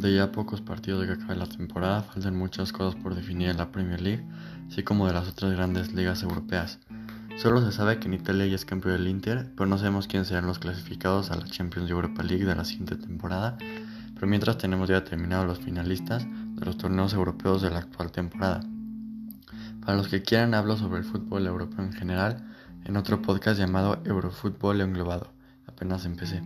De ya pocos partidos de que acabe la temporada, faltan muchas cosas por definir en la Premier League, así como de las otras grandes ligas europeas. Solo se sabe que en Italia ya es campeón del Inter, pero no sabemos quiénes serán los clasificados a la Champions Europa League de la siguiente temporada, pero mientras tenemos ya terminados los finalistas de los torneos europeos de la actual temporada. Para los que quieran hablo sobre el fútbol europeo en general en otro podcast llamado Eurofútbol Englobado. Apenas empecé.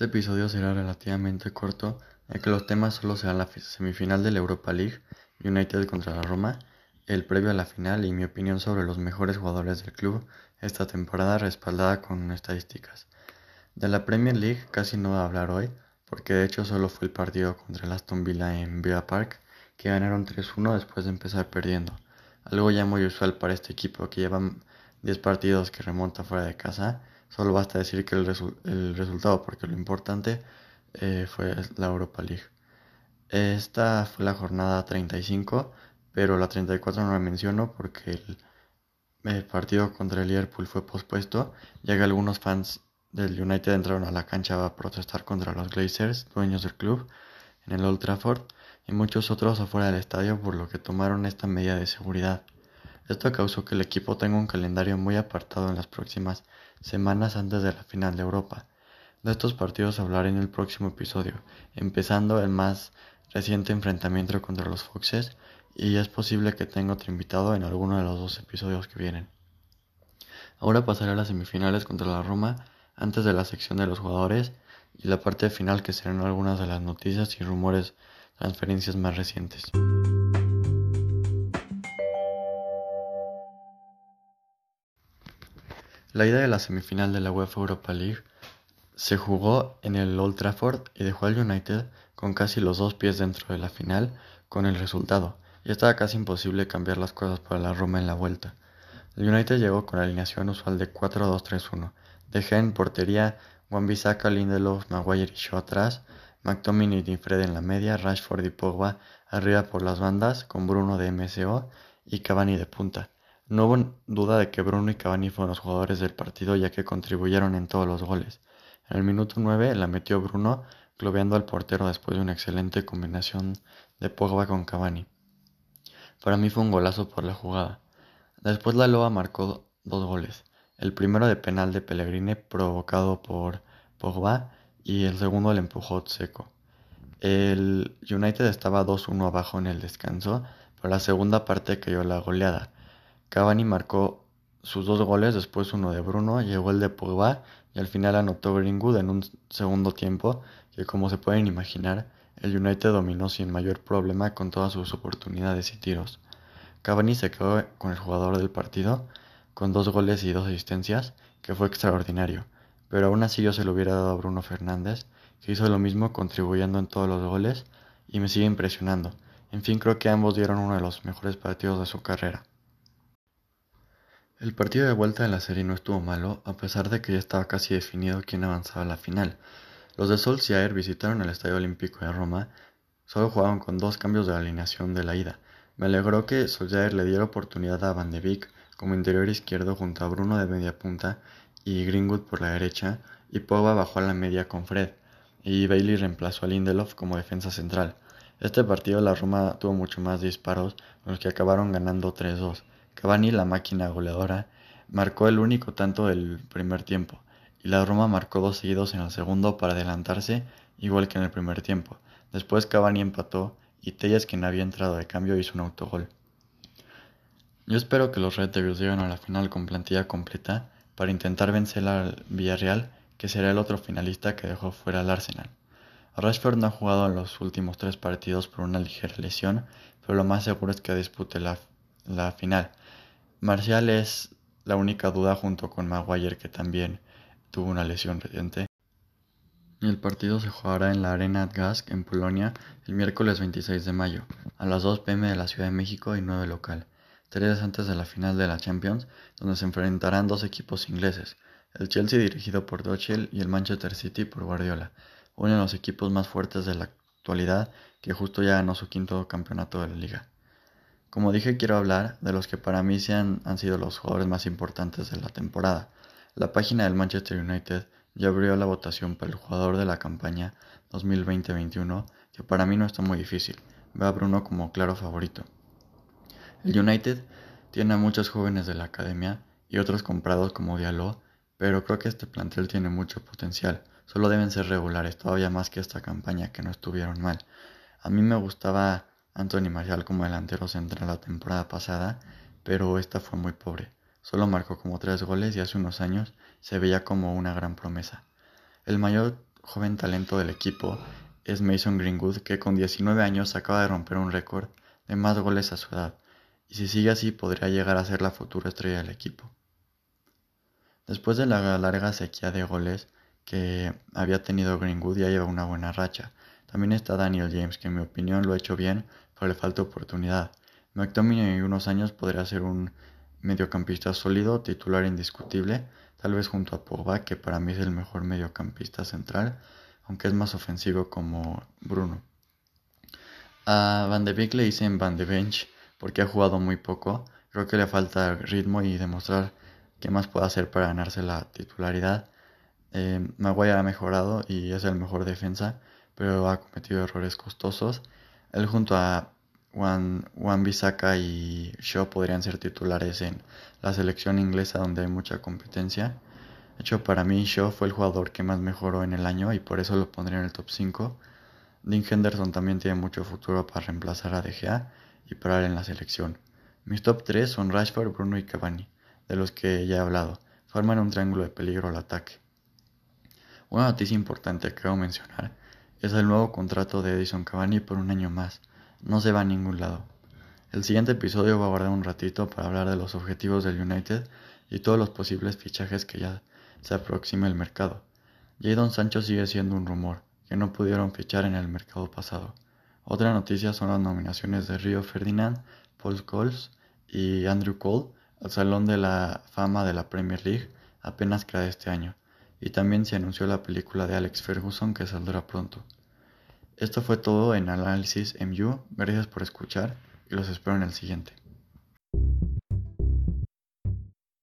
Este episodio será relativamente corto, ya que los temas solo serán la semifinal de la Europa League, United contra la Roma, el previo a la final y mi opinión sobre los mejores jugadores del club esta temporada respaldada con estadísticas. De la Premier League casi no voy a hablar hoy, porque de hecho solo fue el partido contra el Aston Villa en Villa Park, que ganaron 3-1 después de empezar perdiendo. Algo ya muy usual para este equipo que lleva 10 partidos que remonta fuera de casa Solo basta decir que el, el resultado, porque lo importante eh, fue la Europa League. Esta fue la jornada 35, pero la 34 no la menciono porque el, partido contra el Liverpool fue pospuesto, ya que algunos fans del United entraron a la cancha a protestar contra los Glazers, dueños del club, en el Old Trafford, y muchos otros afuera del estadio, por lo que tomaron esta medida de seguridad. Esto causó que el equipo tenga un calendario muy apartado en las próximas semanas antes de la final de Europa. De estos partidos hablaré en el próximo episodio, empezando el más reciente enfrentamiento contra los Foxes y es posible que tenga otro invitado en alguno de los dos episodios que vienen. Ahora pasaré a las semifinales contra la Roma antes de la sección de los jugadores y la parte final que serán algunas de las noticias y rumores transferencias más recientes. La ida de la semifinal de la UEFA Europa League se jugó en el Old Trafford y dejó al United con casi los dos pies dentro de la final con el resultado, y estaba casi imposible cambiar las cosas para la Roma en la vuelta. El United llegó con la alineación usual de 4-2-3-1, De Gea en portería, Wan-Bissaka, Lindelof, Maguire y Shaw atrás, McTominay y Fred en la media, Rashford y Pogba arriba por las bandas, con Bruno de MSO y Cavani de punta. No hubo duda de que Bruno y Cavani fueron los jugadores del partido ya que contribuyeron en todos los goles. En el minuto 9 la metió Bruno, globeando al portero después de una excelente combinación de Pogba con Cavani. Para mí fue un golazo por la jugada. Después la Loa marcó dos goles. El primero de penal de Pellegrini provocado por Pogba y el segundo le empujó Seco. El United estaba 2-1 abajo en el descanso, pero la segunda parte cayó la goleada. Cavani marcó sus dos goles, después uno de Bruno, llegó el de Pogba y al final anotó Greenwood en un segundo tiempo que como se pueden imaginar, el United dominó sin mayor problema con todas sus oportunidades y tiros. Cavani se quedó con el jugador del partido con dos goles y dos asistencias, que fue extraordinario, pero aún así yo se lo hubiera dado a Bruno Fernández, que hizo lo mismo contribuyendo en todos los goles y me sigue impresionando. En fin, creo que ambos dieron uno de los mejores partidos de su carrera. El partido de vuelta de la serie no estuvo malo, a pesar de que ya estaba casi definido quién avanzaba a la final. Los de Solskjaer visitaron el Estadio Olímpico de Roma, solo jugaban con dos cambios de alineación de la ida. Me alegró que Solskjaer le diera oportunidad a Van de Beek como interior izquierdo junto a Bruno de media punta y Greenwood por la derecha, y Pogba bajó a la media con Fred, y Bailey reemplazó a Lindelof como defensa central. Este partido la Roma tuvo mucho más disparos, los que acabaron ganando 3-2. Cavani, la máquina goleadora, marcó el único tanto del primer tiempo, y la Roma marcó dos seguidos en el segundo para adelantarse, igual que en el primer tiempo. Después Cavani empató y Tellas, quien había entrado de cambio, hizo un autogol. Yo espero que los Red Devils lleguen a la final con plantilla completa para intentar vencer al Villarreal, que será el otro finalista que dejó fuera al Arsenal. Rashford no ha jugado en los últimos tres partidos por una ligera lesión, pero lo más seguro es que dispute la, la final, Marcial es la única duda junto con Maguire que también tuvo una lesión reciente. El partido se jugará en la Arena Gask en Polonia el miércoles 26 de mayo, a las 2 pm de la Ciudad de México y 9 local, tres días antes de la final de la Champions, donde se enfrentarán dos equipos ingleses, el Chelsea dirigido por Tuchel y el Manchester City por Guardiola, uno de los equipos más fuertes de la actualidad que justo ya ganó su quinto campeonato de la liga. Como dije, quiero hablar de los que para mí han, han sido los jugadores más importantes de la temporada. La página del Manchester United ya abrió la votación para el jugador de la campaña 2020-21, que para mí no está muy difícil. Veo a Bruno como claro favorito. El United tiene a muchos jóvenes de la academia y otros comprados como Diallo, pero creo que este plantel tiene mucho potencial. Solo deben ser regulares, todavía más que esta campaña, que no estuvieron mal. A mí me gustaba Anthony Martial como delantero central la temporada pasada, pero esta fue muy pobre. Solo marcó como tres goles y hace unos años se veía como una gran promesa. El mayor joven talento del equipo es Mason Greenwood, que con 19 años acaba de romper un récord de más goles a su edad, y si sigue así podría llegar a ser la futura estrella del equipo. Después de la larga sequía de goles que había tenido Greenwood ya lleva una buena racha. También está Daniel James, que en mi opinión lo ha hecho bien, pero le falta oportunidad. McTominay en unos años podría ser un mediocampista sólido, titular indiscutible, tal vez junto a Pogba, que para mí es el mejor mediocampista central, aunque es más ofensivo como Bruno. A Van de Beek le dicen Van de Bench porque ha jugado muy poco. Creo que le falta ritmo y demostrar qué más puede hacer para ganarse la titularidad. Eh, Maguire ha mejorado y es el mejor defensa, pero ha cometido errores costosos. Él junto a Juan, Juan y Shaw podrían ser titulares en la selección inglesa donde hay mucha competencia. De hecho, para mí Shaw fue el jugador que más mejoró en el año y por eso lo pondría en el top 5. Dean Henderson también tiene mucho futuro para reemplazar a De Gea y parar en la selección. Mis top 3 son Rashford, Bruno y Cavani, de los que ya he hablado. Forman un triángulo de peligro al ataque. Una noticia importante que quiero mencionar es el nuevo contrato de Edison Cavani por un año más. No se va a ningún lado. El siguiente episodio va a guardar un ratito para hablar de los objetivos del United y todos los posibles fichajes que ya se aproxima el mercado. Jadon Sancho sigue siendo un rumor, que no pudieron fichar en el mercado pasado. Otra noticia son las nominaciones de Rio Ferdinand, Paul Scholes y Andrew Cole al Salón de la Fama de la Premier League apenas cada este año. Y también se anunció la película de Alex Ferguson que saldrá pronto. Esto fue todo en Análisis MU. Gracias por escuchar y los espero en el siguiente.